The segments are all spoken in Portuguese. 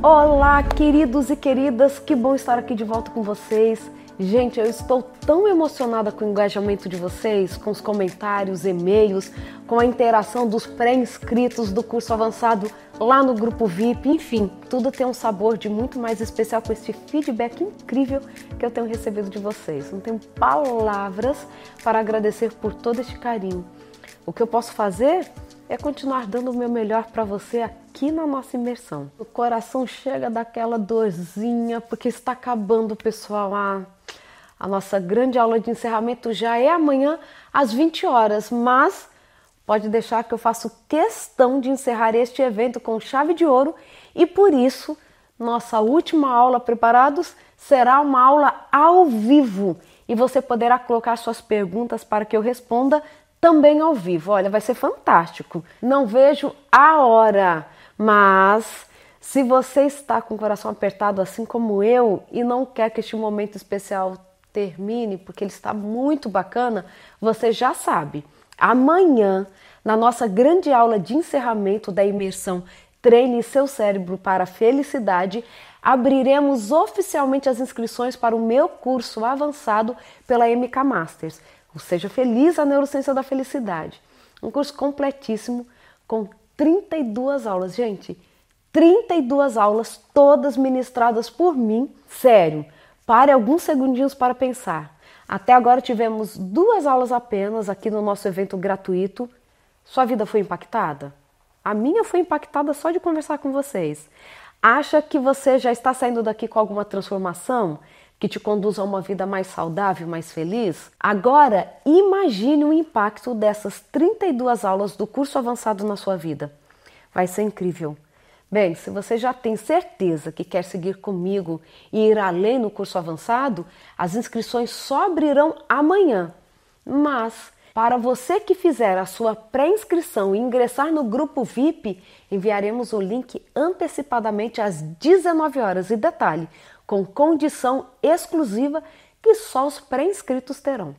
Olá, queridos e queridas, que bom estar aqui de volta com vocês. Gente, eu estou tão emocionada com o engajamento de vocês, com os comentários, e-mails, com a interação dos pré-inscritos do curso avançado lá no grupo VIP, enfim, tudo tem um sabor de muito mais especial com esse feedback incrível que eu tenho recebido de vocês. Não tenho palavras para agradecer por todo este carinho. O que eu posso fazer é continuar dando o meu melhor para você aqui na nossa imersão. O coração chega daquela dorzinha porque está acabando, pessoal. A nossa grande aula de encerramento já é amanhã às 20 horas, mas pode deixar que eu faço questão de encerrar este evento com chave de ouro e por isso nossa última aula preparados será uma aula ao vivo e você poderá colocar suas perguntas para que eu responda também ao vivo. Olha, vai ser fantástico. Não vejo a hora, mas se você está com o coração apertado assim como eu e não quer que este momento especial termine, porque ele está muito bacana, você já sabe. Amanhã, na nossa grande aula de encerramento da imersão Treine seu cérebro para a felicidade, abriremos oficialmente as inscrições para o meu curso avançado pela MK Masters. O Seja Feliz a Neurociência da Felicidade. Um curso completíssimo com 32 aulas, gente. 32 aulas, todas ministradas por mim. Sério, Pare alguns segundinhos para pensar. Até agora tivemos duas aulas apenas aqui no nosso evento gratuito. Sua vida foi impactada? A minha foi impactada só de conversar com vocês. Acha que você já está saindo daqui com alguma transformação que te conduz a uma vida mais saudável, mais feliz? Agora, imagine o impacto dessas 32 aulas do curso avançado na sua vida. Vai ser incrível. Bem, se você já tem certeza que quer seguir comigo e ir além no curso avançado, as inscrições só abrirão amanhã. Mas, para você que fizer a sua pré-inscrição e ingressar no grupo VIP, enviaremos o link antecipadamente às 19 horas. E detalhe, com condição exclusiva que só os pré-inscritos terão.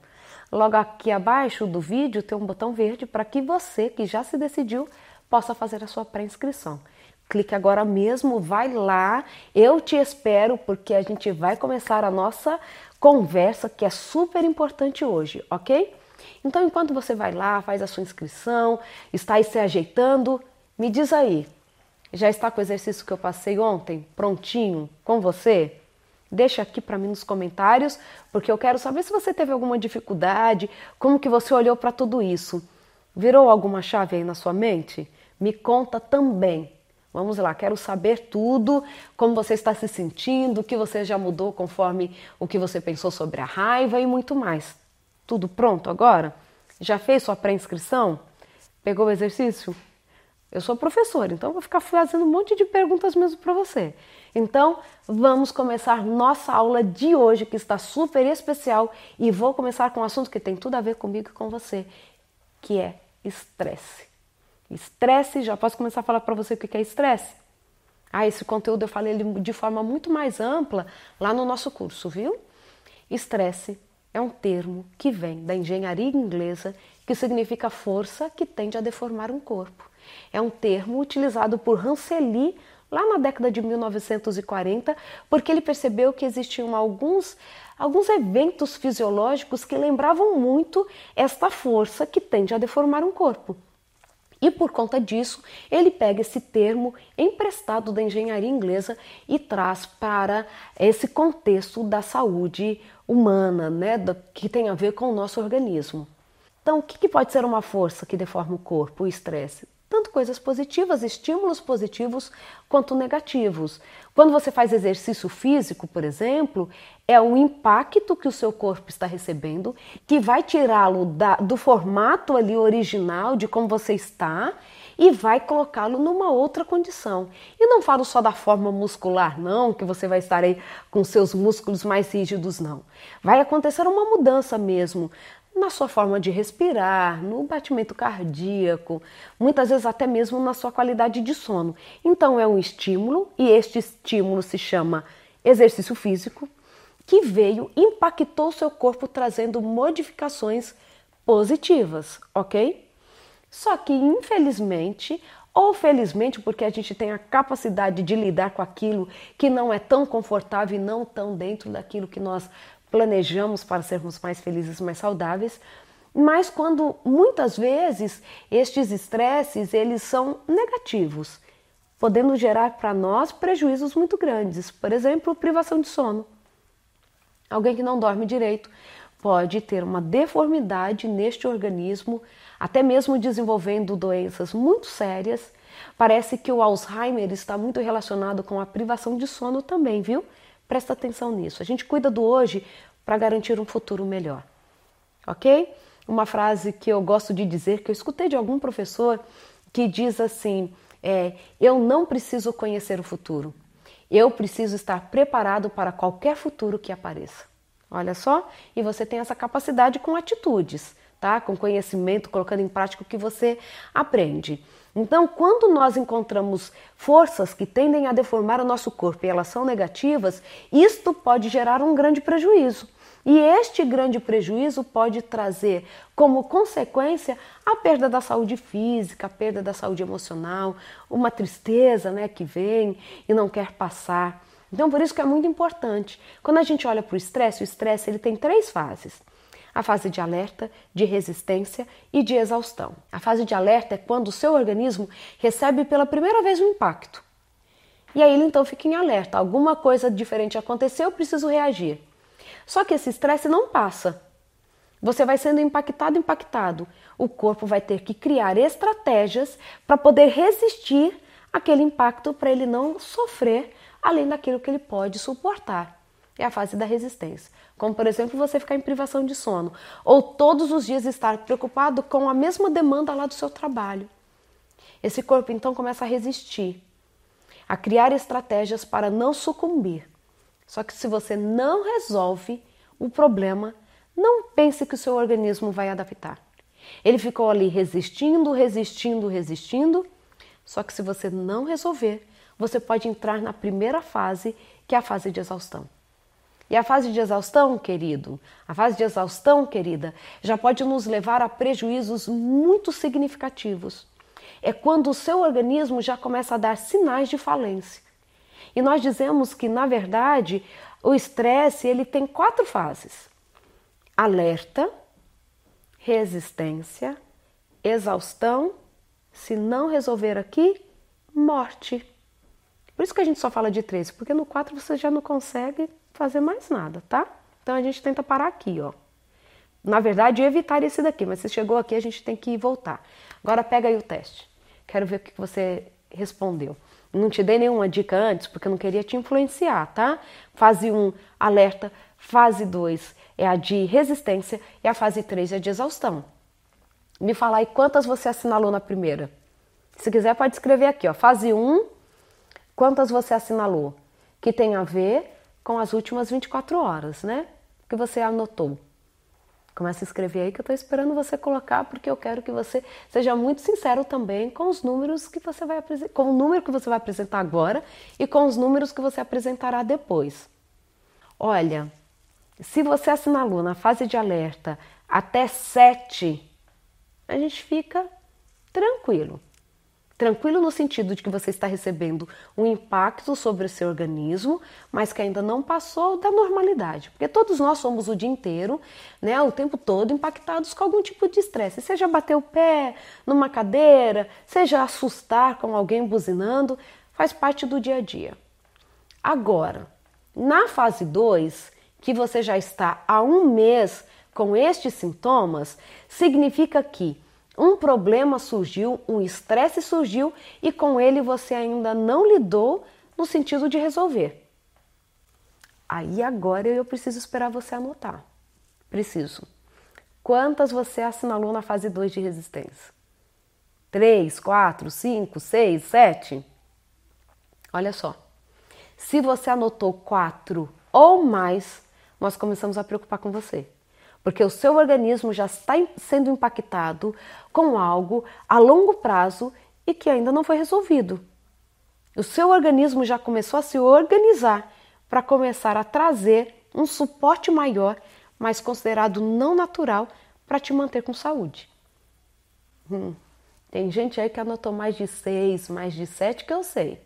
Logo aqui abaixo do vídeo tem um botão verde para que você que já se decidiu possa fazer a sua pré-inscrição. Clique agora mesmo, vai lá. Eu te espero porque a gente vai começar a nossa conversa que é super importante hoje, ok? Então, enquanto você vai lá, faz a sua inscrição, está aí se ajeitando, me diz aí, já está com o exercício que eu passei ontem prontinho com você? Deixa aqui para mim nos comentários, porque eu quero saber se você teve alguma dificuldade, como que você olhou para tudo isso. Virou alguma chave aí na sua mente? Me conta também. Vamos lá, quero saber tudo, como você está se sentindo, o que você já mudou conforme o que você pensou sobre a raiva e muito mais. Tudo pronto agora? Já fez sua pré-inscrição? Pegou o exercício? Eu sou professora, então vou ficar fazendo um monte de perguntas mesmo para você. Então, vamos começar nossa aula de hoje, que está super especial, e vou começar com um assunto que tem tudo a ver comigo e com você, que é estresse. Estresse, já posso começar a falar para você o que é estresse? Ah, esse conteúdo eu falei de forma muito mais ampla lá no nosso curso, viu? Estresse é um termo que vem da engenharia inglesa que significa força que tende a deformar um corpo. É um termo utilizado por Hanseli lá na década de 1940, porque ele percebeu que existiam alguns, alguns eventos fisiológicos que lembravam muito esta força que tende a deformar um corpo. E por conta disso, ele pega esse termo emprestado da engenharia inglesa e traz para esse contexto da saúde humana, né, que tem a ver com o nosso organismo. Então, o que pode ser uma força que deforma o corpo, o estresse? Tanto coisas positivas, estímulos positivos, quanto negativos. Quando você faz exercício físico, por exemplo, é o impacto que o seu corpo está recebendo que vai tirá-lo do formato ali original de como você está e vai colocá-lo numa outra condição. E não falo só da forma muscular, não, que você vai estar aí com seus músculos mais rígidos, não. Vai acontecer uma mudança mesmo na sua forma de respirar, no batimento cardíaco, muitas vezes até mesmo na sua qualidade de sono. Então é um estímulo e este estímulo se chama exercício físico que veio, impactou seu corpo trazendo modificações positivas, ok? Só que infelizmente ou felizmente porque a gente tem a capacidade de lidar com aquilo que não é tão confortável e não tão dentro daquilo que nós planejamos para sermos mais felizes, mais saudáveis. Mas quando muitas vezes estes estresses eles são negativos, podendo gerar para nós prejuízos muito grandes. Por exemplo, privação de sono. Alguém que não dorme direito pode ter uma deformidade neste organismo, até mesmo desenvolvendo doenças muito sérias. Parece que o Alzheimer está muito relacionado com a privação de sono também, viu? Presta atenção nisso. A gente cuida do hoje para garantir um futuro melhor. Ok? Uma frase que eu gosto de dizer, que eu escutei de algum professor, que diz assim: é, Eu não preciso conhecer o futuro, eu preciso estar preparado para qualquer futuro que apareça. Olha só, e você tem essa capacidade com atitudes, tá? Com conhecimento, colocando em prática o que você aprende. Então, quando nós encontramos forças que tendem a deformar o nosso corpo e elas são negativas, isto pode gerar um grande prejuízo. E este grande prejuízo pode trazer como consequência a perda da saúde física, a perda da saúde emocional, uma tristeza né, que vem e não quer passar. Então, por isso que é muito importante. Quando a gente olha para o estresse, o estresse ele tem três fases. A fase de alerta, de resistência e de exaustão. A fase de alerta é quando o seu organismo recebe pela primeira vez um impacto. E aí ele então fica em alerta. Alguma coisa diferente aconteceu, eu preciso reagir. Só que esse estresse não passa. Você vai sendo impactado, impactado. O corpo vai ter que criar estratégias para poder resistir àquele impacto, para ele não sofrer além daquilo que ele pode suportar. É a fase da resistência. Como, por exemplo, você ficar em privação de sono ou todos os dias estar preocupado com a mesma demanda lá do seu trabalho. Esse corpo então começa a resistir, a criar estratégias para não sucumbir. Só que se você não resolve o problema, não pense que o seu organismo vai adaptar. Ele ficou ali resistindo, resistindo, resistindo. Só que se você não resolver, você pode entrar na primeira fase, que é a fase de exaustão. E a fase de exaustão, querido, a fase de exaustão, querida, já pode nos levar a prejuízos muito significativos. É quando o seu organismo já começa a dar sinais de falência. E nós dizemos que, na verdade, o estresse ele tem quatro fases: alerta, resistência, exaustão, se não resolver aqui, morte. Por isso que a gente só fala de três, porque no quatro você já não consegue fazer mais nada, tá? Então a gente tenta parar aqui, ó. Na verdade, evitar esse daqui, mas se chegou aqui, a gente tem que voltar. Agora pega aí o teste. Quero ver o que você respondeu. Não te dei nenhuma dica antes porque eu não queria te influenciar, tá? Fase 1, alerta. Fase 2 é a de resistência e a fase 3 é de exaustão. Me fala aí quantas você assinalou na primeira. Se quiser, pode escrever aqui, ó. Fase 1, quantas você assinalou? Que tem a ver com as últimas 24 horas, né? Que você anotou. Começa a escrever aí que eu estou esperando você colocar, porque eu quero que você seja muito sincero também com os números que você vai apresentar, com o número que você vai apresentar agora e com os números que você apresentará depois. Olha, se você assinalou na fase de alerta até 7, a gente fica tranquilo. Tranquilo no sentido de que você está recebendo um impacto sobre o seu organismo, mas que ainda não passou da normalidade. Porque todos nós somos o dia inteiro, né, o tempo todo impactados com algum tipo de estresse. Seja bater o pé numa cadeira, seja assustar com alguém buzinando, faz parte do dia a dia. Agora, na fase 2, que você já está há um mês com estes sintomas, significa que um problema surgiu, um estresse surgiu e com ele você ainda não lidou no sentido de resolver. Aí agora eu preciso esperar você anotar. Preciso. Quantas você assinalou na fase 2 de resistência? 3, 4, 5, 6, 7? Olha só. Se você anotou 4 ou mais, nós começamos a preocupar com você porque o seu organismo já está sendo impactado com algo a longo prazo e que ainda não foi resolvido. O seu organismo já começou a se organizar para começar a trazer um suporte maior, mas considerado não natural, para te manter com saúde. Hum. Tem gente aí que anotou mais de seis, mais de sete que eu sei.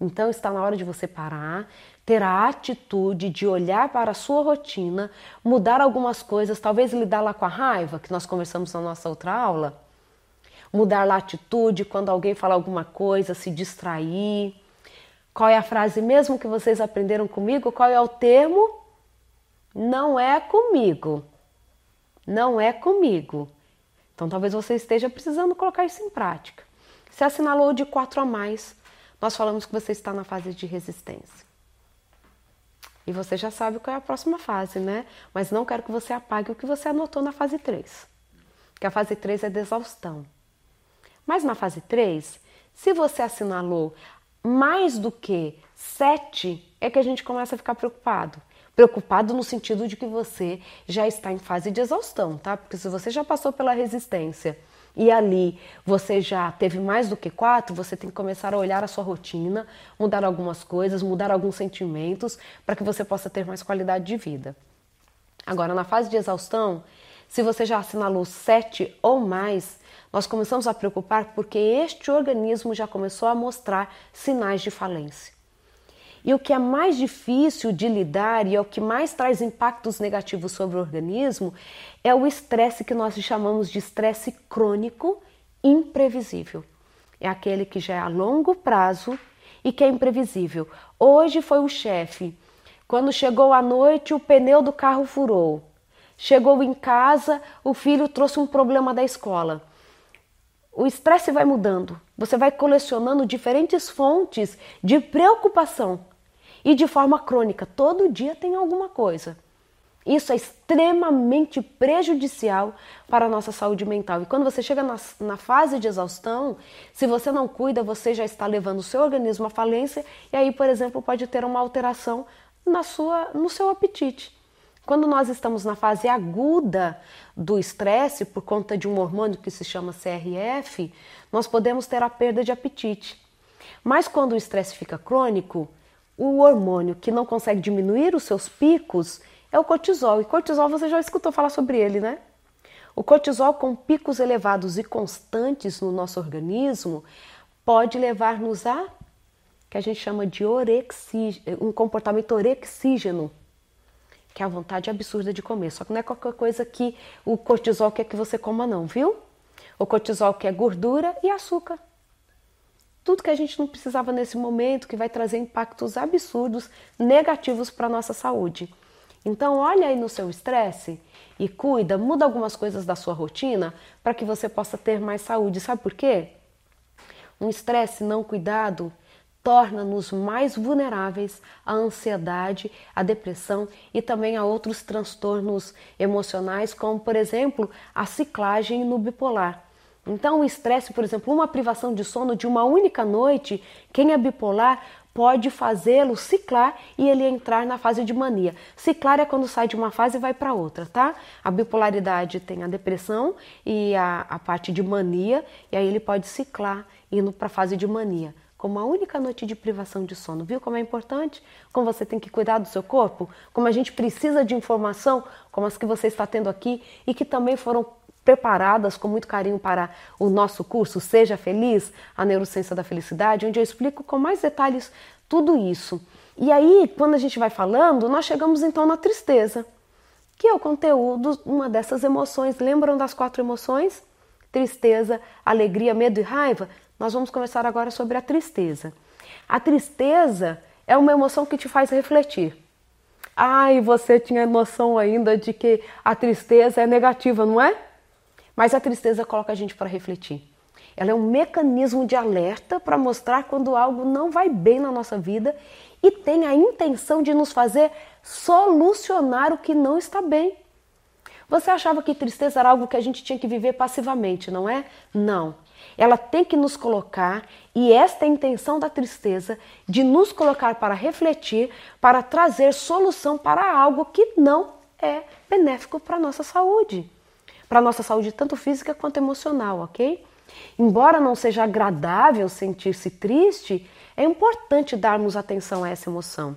Então está na hora de você parar, ter a atitude de olhar para a sua rotina, mudar algumas coisas, talvez lidar lá com a raiva, que nós conversamos na nossa outra aula. Mudar a atitude quando alguém fala alguma coisa, se distrair. Qual é a frase mesmo que vocês aprenderam comigo? Qual é o termo? Não é comigo. Não é comigo. Então talvez você esteja precisando colocar isso em prática. Se assinalou de 4 a mais, nós falamos que você está na fase de resistência. E você já sabe qual é a próxima fase, né? Mas não quero que você apague o que você anotou na fase 3. Que a fase 3 é de exaustão. Mas na fase 3, se você assinalou mais do que 7, é que a gente começa a ficar preocupado. Preocupado no sentido de que você já está em fase de exaustão, tá? Porque se você já passou pela resistência e ali você já teve mais do que quatro, você tem que começar a olhar a sua rotina, mudar algumas coisas, mudar alguns sentimentos para que você possa ter mais qualidade de vida. Agora, na fase de exaustão, se você já assinalou sete ou mais, nós começamos a preocupar porque este organismo já começou a mostrar sinais de falência. E o que é mais difícil de lidar e é o que mais traz impactos negativos sobre o organismo é o estresse que nós chamamos de estresse crônico imprevisível. É aquele que já é a longo prazo e que é imprevisível. Hoje foi o chefe. Quando chegou à noite, o pneu do carro furou. Chegou em casa, o filho trouxe um problema da escola. O estresse vai mudando. Você vai colecionando diferentes fontes de preocupação e de forma crônica. Todo dia tem alguma coisa. Isso é extremamente prejudicial para a nossa saúde mental. E quando você chega na, na, fase de exaustão, se você não cuida, você já está levando o seu organismo à falência e aí, por exemplo, pode ter uma alteração na sua, no seu apetite. Quando nós estamos na fase aguda do estresse, por conta de um hormônio que se chama CRF, nós podemos ter a perda de apetite. Mas quando o estresse fica crônico, o hormônio que não consegue diminuir os seus picos é o cortisol. E cortisol você já escutou falar sobre ele, né? O cortisol com picos elevados e constantes no nosso organismo pode levar-nos a que a gente chama de um comportamento orexígeno, que é a vontade absurda de comer. Só que não é qualquer coisa que o cortisol quer que você coma não, viu? O cortisol quer gordura e açúcar tudo que a gente não precisava nesse momento, que vai trazer impactos absurdos, negativos para a nossa saúde. Então, olha aí no seu estresse e cuida, muda algumas coisas da sua rotina para que você possa ter mais saúde. Sabe por quê? Um estresse não cuidado torna-nos mais vulneráveis à ansiedade, à depressão e também a outros transtornos emocionais, como por exemplo a ciclagem no bipolar. Então, o estresse, por exemplo, uma privação de sono de uma única noite, quem é bipolar pode fazê-lo ciclar e ele entrar na fase de mania. Ciclar é quando sai de uma fase e vai para outra, tá? A bipolaridade tem a depressão e a, a parte de mania, e aí ele pode ciclar indo para a fase de mania. Com uma única noite de privação de sono, viu como é importante? Como você tem que cuidar do seu corpo? Como a gente precisa de informação, como as que você está tendo aqui e que também foram preparadas com muito carinho para o nosso curso Seja Feliz, a Neurociência da Felicidade, onde eu explico com mais detalhes tudo isso. E aí, quando a gente vai falando, nós chegamos então na tristeza, que é o conteúdo, uma dessas emoções. Lembram das quatro emoções? Tristeza, alegria, medo e raiva? Nós vamos conversar agora sobre a tristeza. A tristeza é uma emoção que te faz refletir. Ai, você tinha noção ainda de que a tristeza é negativa, não é? Mas a tristeza coloca a gente para refletir. Ela é um mecanismo de alerta para mostrar quando algo não vai bem na nossa vida e tem a intenção de nos fazer solucionar o que não está bem. Você achava que tristeza era algo que a gente tinha que viver passivamente, não é? Não. Ela tem que nos colocar, e esta é a intenção da tristeza, de nos colocar para refletir, para trazer solução para algo que não é benéfico para a nossa saúde para a nossa saúde, tanto física quanto emocional, ok? Embora não seja agradável sentir-se triste, é importante darmos atenção a essa emoção.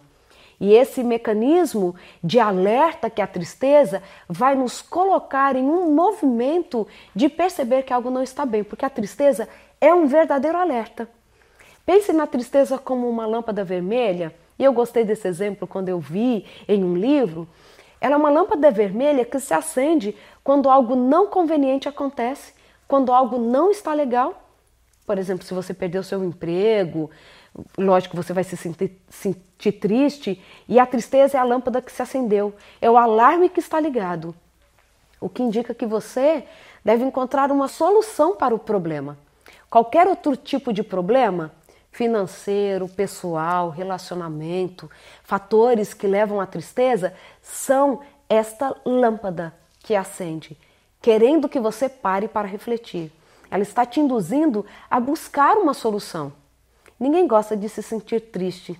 E esse mecanismo de alerta que a tristeza vai nos colocar em um movimento de perceber que algo não está bem, porque a tristeza é um verdadeiro alerta. Pense na tristeza como uma lâmpada vermelha, e eu gostei desse exemplo quando eu vi em um livro. Ela é uma lâmpada vermelha que se acende quando algo não conveniente acontece, quando algo não está legal. Por exemplo, se você perdeu seu emprego, lógico, você vai se sentir, sentir triste, e a tristeza é a lâmpada que se acendeu, é o alarme que está ligado. O que indica que você deve encontrar uma solução para o problema. Qualquer outro tipo de problema, financeiro, pessoal, relacionamento, fatores que levam à tristeza, são esta lâmpada que acende, querendo que você pare para refletir. Ela está te induzindo a buscar uma solução. Ninguém gosta de se sentir triste.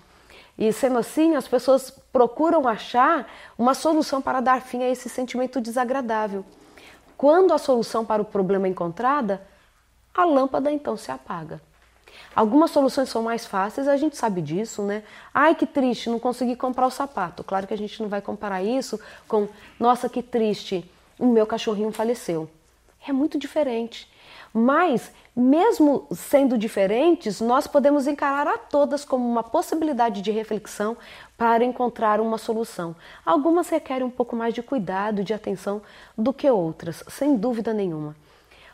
E sendo assim, as pessoas procuram achar uma solução para dar fim a esse sentimento desagradável. Quando a solução para o problema é encontrada, a lâmpada então se apaga. Algumas soluções são mais fáceis, a gente sabe disso, né? Ai, que triste, não consegui comprar o sapato. Claro que a gente não vai comparar isso com, nossa, que triste, o meu cachorrinho faleceu. É muito diferente. Mas, mesmo sendo diferentes, nós podemos encarar a todas como uma possibilidade de reflexão para encontrar uma solução. Algumas requerem um pouco mais de cuidado, de atenção do que outras, sem dúvida nenhuma.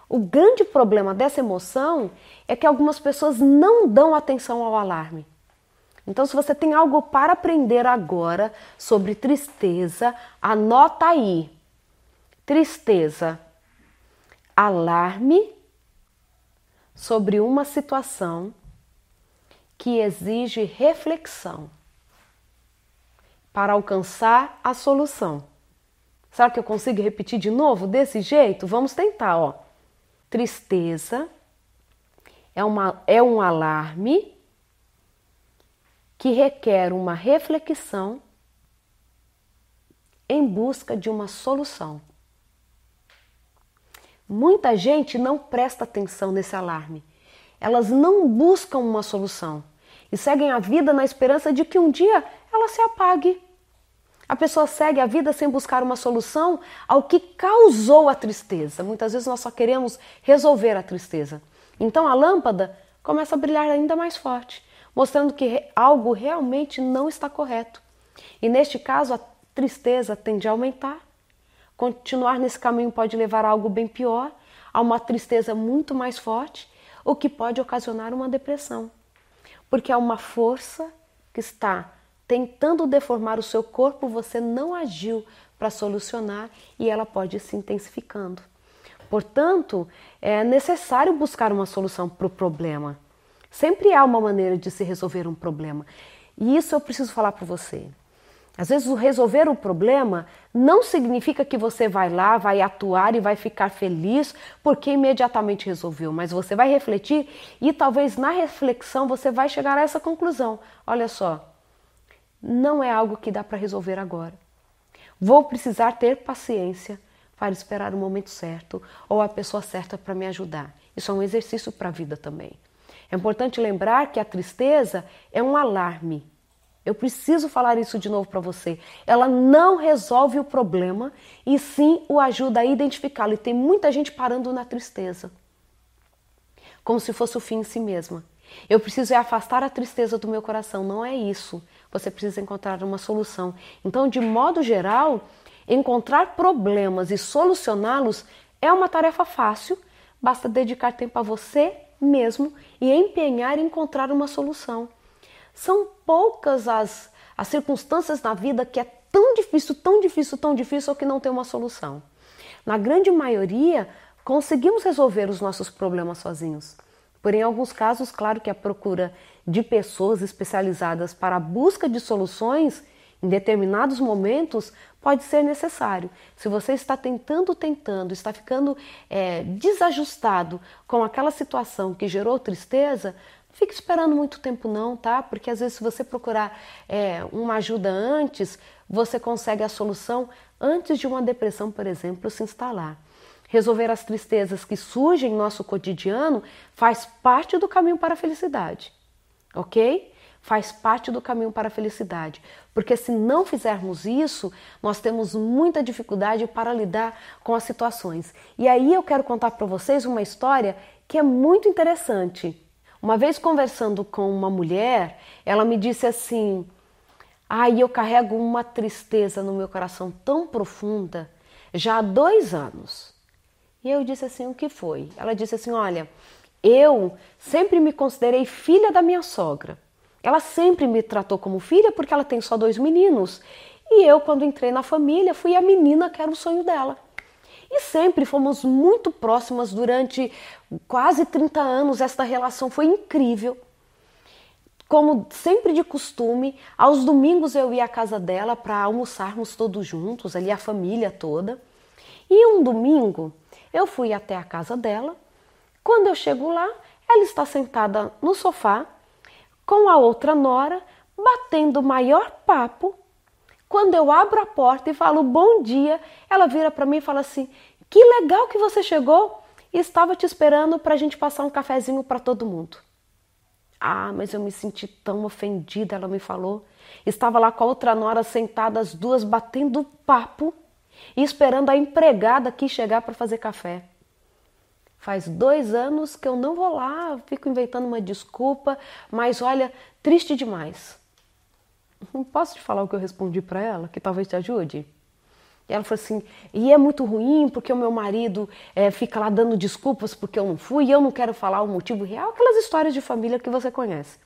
O grande problema dessa emoção é que algumas pessoas não dão atenção ao alarme. Então, se você tem algo para aprender agora sobre tristeza, anota aí. Tristeza, alarme sobre uma situação que exige reflexão para alcançar a solução. Será que eu consigo repetir de novo desse jeito? Vamos tentar, ó. Tristeza é, uma, é um alarme que requer uma reflexão em busca de uma solução. Muita gente não presta atenção nesse alarme. Elas não buscam uma solução e seguem a vida na esperança de que um dia ela se apague. A pessoa segue a vida sem buscar uma solução ao que causou a tristeza. Muitas vezes nós só queremos resolver a tristeza. Então a lâmpada começa a brilhar ainda mais forte, mostrando que algo realmente não está correto. E neste caso, a tristeza tende a aumentar. Continuar nesse caminho pode levar a algo bem pior, a uma tristeza muito mais forte, o que pode ocasionar uma depressão. Porque é uma força que está tentando deformar o seu corpo, você não agiu para solucionar e ela pode ir se intensificando. Portanto, é necessário buscar uma solução para o problema. Sempre há uma maneira de se resolver um problema. E isso eu preciso falar para você. Às vezes, o resolver o problema não significa que você vai lá, vai atuar e vai ficar feliz porque imediatamente resolveu, mas você vai refletir e talvez na reflexão você vai chegar a essa conclusão. Olha só, não é algo que dá para resolver agora. Vou precisar ter paciência para esperar o momento certo ou a pessoa certa para me ajudar. Isso é um exercício para a vida também. É importante lembrar que a tristeza é um alarme. Eu preciso falar isso de novo para você. Ela não resolve o problema e sim o ajuda a identificá-lo. E tem muita gente parando na tristeza, como se fosse o fim em si mesma. Eu preciso é afastar a tristeza do meu coração. Não é isso. Você precisa encontrar uma solução. Então, de modo geral, encontrar problemas e solucioná-los é uma tarefa fácil. Basta dedicar tempo a você mesmo e empenhar em encontrar uma solução. São poucas as, as circunstâncias na vida que é tão difícil, tão difícil, tão difícil que não tem uma solução. Na grande maioria, conseguimos resolver os nossos problemas sozinhos. Porém, em alguns casos, claro que a procura de pessoas especializadas para a busca de soluções em determinados momentos pode ser necessário. Se você está tentando, tentando, está ficando é, desajustado com aquela situação que gerou tristeza, fique esperando muito tempo não, tá? Porque às vezes se você procurar é, uma ajuda antes, você consegue a solução antes de uma depressão, por exemplo, se instalar. Resolver as tristezas que surgem em nosso cotidiano faz parte do caminho para a felicidade, ok? faz parte do caminho para a felicidade. Porque se não fizermos isso, nós temos muita dificuldade para lidar com as situações. E aí eu quero contar para vocês uma história que é muito interessante. Uma vez conversando com uma mulher, ela me disse assim: Ai, ah, eu carrego uma tristeza no meu coração tão profunda já há dois anos. E eu disse assim: O que foi? Ela disse assim: Olha, eu sempre me considerei filha da minha sogra. Ela sempre me tratou como filha porque ela tem só dois meninos. E eu, quando entrei na família, fui a menina que era o sonho dela. E sempre fomos muito próximas durante quase 30 anos. Esta relação foi incrível. Como sempre de costume, aos domingos eu ia à casa dela para almoçarmos todos juntos, ali a família toda. E um domingo eu fui até a casa dela. Quando eu chego lá, ela está sentada no sofá com a outra nora, batendo o maior papo. Quando eu abro a porta e falo bom dia, ela vira para mim e fala assim: Que legal que você chegou! Estava te esperando para a gente passar um cafezinho para todo mundo. Ah, mas eu me senti tão ofendida, ela me falou. Estava lá com a outra nora sentada, as duas batendo papo e esperando a empregada aqui chegar para fazer café. Faz dois anos que eu não vou lá, fico inventando uma desculpa, mas olha, triste demais. Posso te falar o que eu respondi para ela, que talvez te ajude? E ela falou assim: e é muito ruim porque o meu marido é, fica lá dando desculpas porque eu não fui e eu não quero falar o motivo real, aquelas histórias de família que você conhece.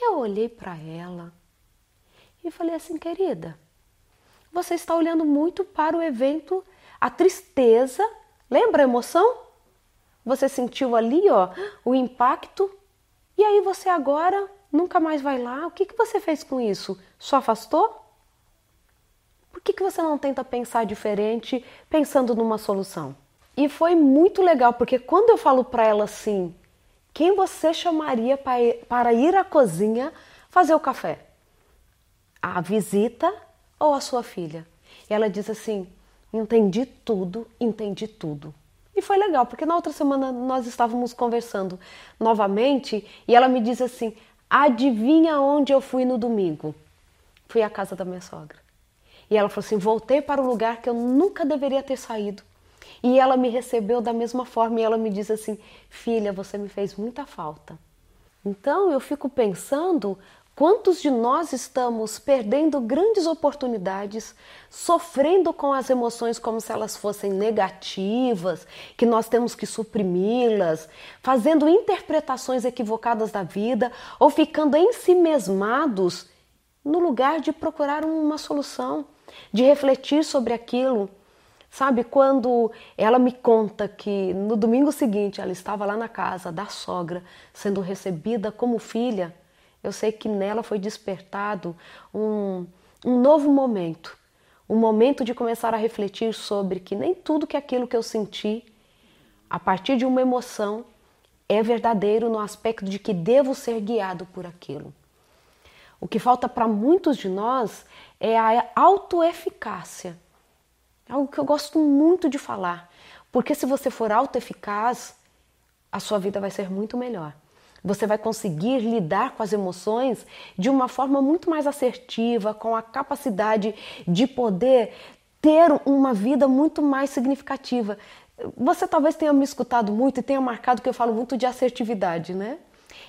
Eu olhei para ela e falei assim: querida, você está olhando muito para o evento, a tristeza Lembra a emoção? Você sentiu ali, ó, o impacto e aí você agora nunca mais vai lá. O que, que você fez com isso? Só afastou? Por que, que você não tenta pensar diferente, pensando numa solução? E foi muito legal, porque quando eu falo para ela assim, quem você chamaria para ir à cozinha fazer o café? A visita ou a sua filha? E ela diz assim: Entendi tudo, entendi tudo. E foi legal, porque na outra semana nós estávamos conversando novamente e ela me disse assim: Adivinha onde eu fui no domingo? Fui à casa da minha sogra. E ela falou assim: Voltei para o lugar que eu nunca deveria ter saído. E ela me recebeu da mesma forma e ela me disse assim: Filha, você me fez muita falta. Então eu fico pensando Quantos de nós estamos perdendo grandes oportunidades, sofrendo com as emoções como se elas fossem negativas, que nós temos que suprimi-las, fazendo interpretações equivocadas da vida ou ficando ensimesmados no lugar de procurar uma solução, de refletir sobre aquilo? Sabe, quando ela me conta que no domingo seguinte ela estava lá na casa da sogra, sendo recebida como filha, eu sei que nela foi despertado um, um novo momento, um momento de começar a refletir sobre que nem tudo que aquilo que eu senti a partir de uma emoção é verdadeiro no aspecto de que devo ser guiado por aquilo. O que falta para muitos de nós é a autoeficácia. É algo que eu gosto muito de falar, porque se você for autoeficaz, a sua vida vai ser muito melhor. Você vai conseguir lidar com as emoções de uma forma muito mais assertiva, com a capacidade de poder ter uma vida muito mais significativa. Você talvez tenha me escutado muito e tenha marcado que eu falo muito de assertividade, né?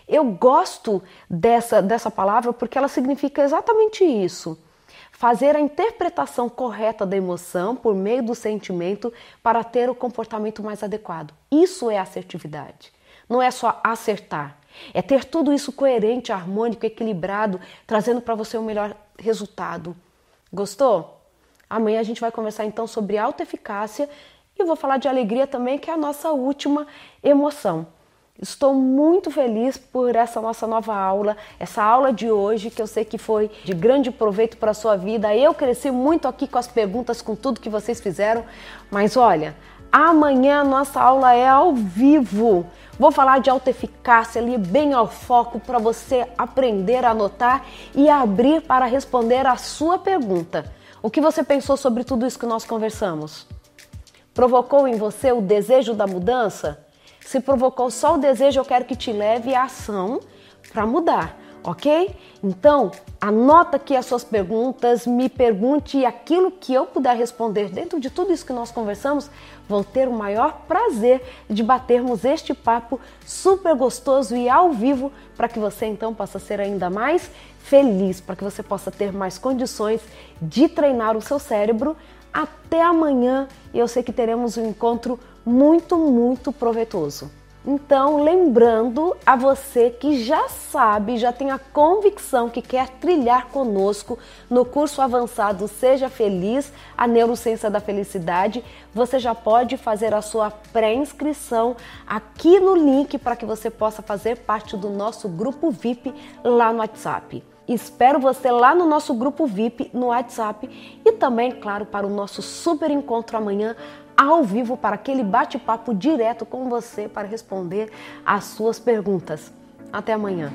Eu gosto dessa, dessa palavra porque ela significa exatamente isso. Fazer a interpretação correta da emoção por meio do sentimento para ter o comportamento mais adequado. Isso é assertividade. Não é só acertar. É ter tudo isso coerente, harmônico, equilibrado, trazendo para você o melhor resultado. Gostou? Amanhã a gente vai conversar então sobre autoeficácia e vou falar de alegria também, que é a nossa última emoção. Estou muito feliz por essa nossa nova aula, essa aula de hoje que eu sei que foi de grande proveito para a sua vida. Eu cresci muito aqui com as perguntas, com tudo que vocês fizeram, mas olha, amanhã nossa aula é ao vivo. Vou falar de alta eficácia ali, bem ao foco, para você aprender a anotar e abrir para responder a sua pergunta. O que você pensou sobre tudo isso que nós conversamos? Provocou em você o desejo da mudança? Se provocou só o desejo, eu quero que te leve à ação para mudar. Ok? Então, anota aqui as suas perguntas, me pergunte aquilo que eu puder responder dentro de tudo isso que nós conversamos. Vou ter o maior prazer de batermos este papo super gostoso e ao vivo para que você então possa ser ainda mais feliz, para que você possa ter mais condições de treinar o seu cérebro. Até amanhã, eu sei que teremos um encontro muito, muito proveitoso. Então, lembrando a você que já sabe, já tem a convicção que quer trilhar conosco no curso avançado Seja Feliz, a Neurociência da Felicidade, você já pode fazer a sua pré-inscrição aqui no link para que você possa fazer parte do nosso grupo VIP lá no WhatsApp. Espero você lá no nosso grupo VIP no WhatsApp e também, claro, para o nosso super encontro amanhã ao vivo para aquele bate-papo direto com você para responder às suas perguntas. Até amanhã.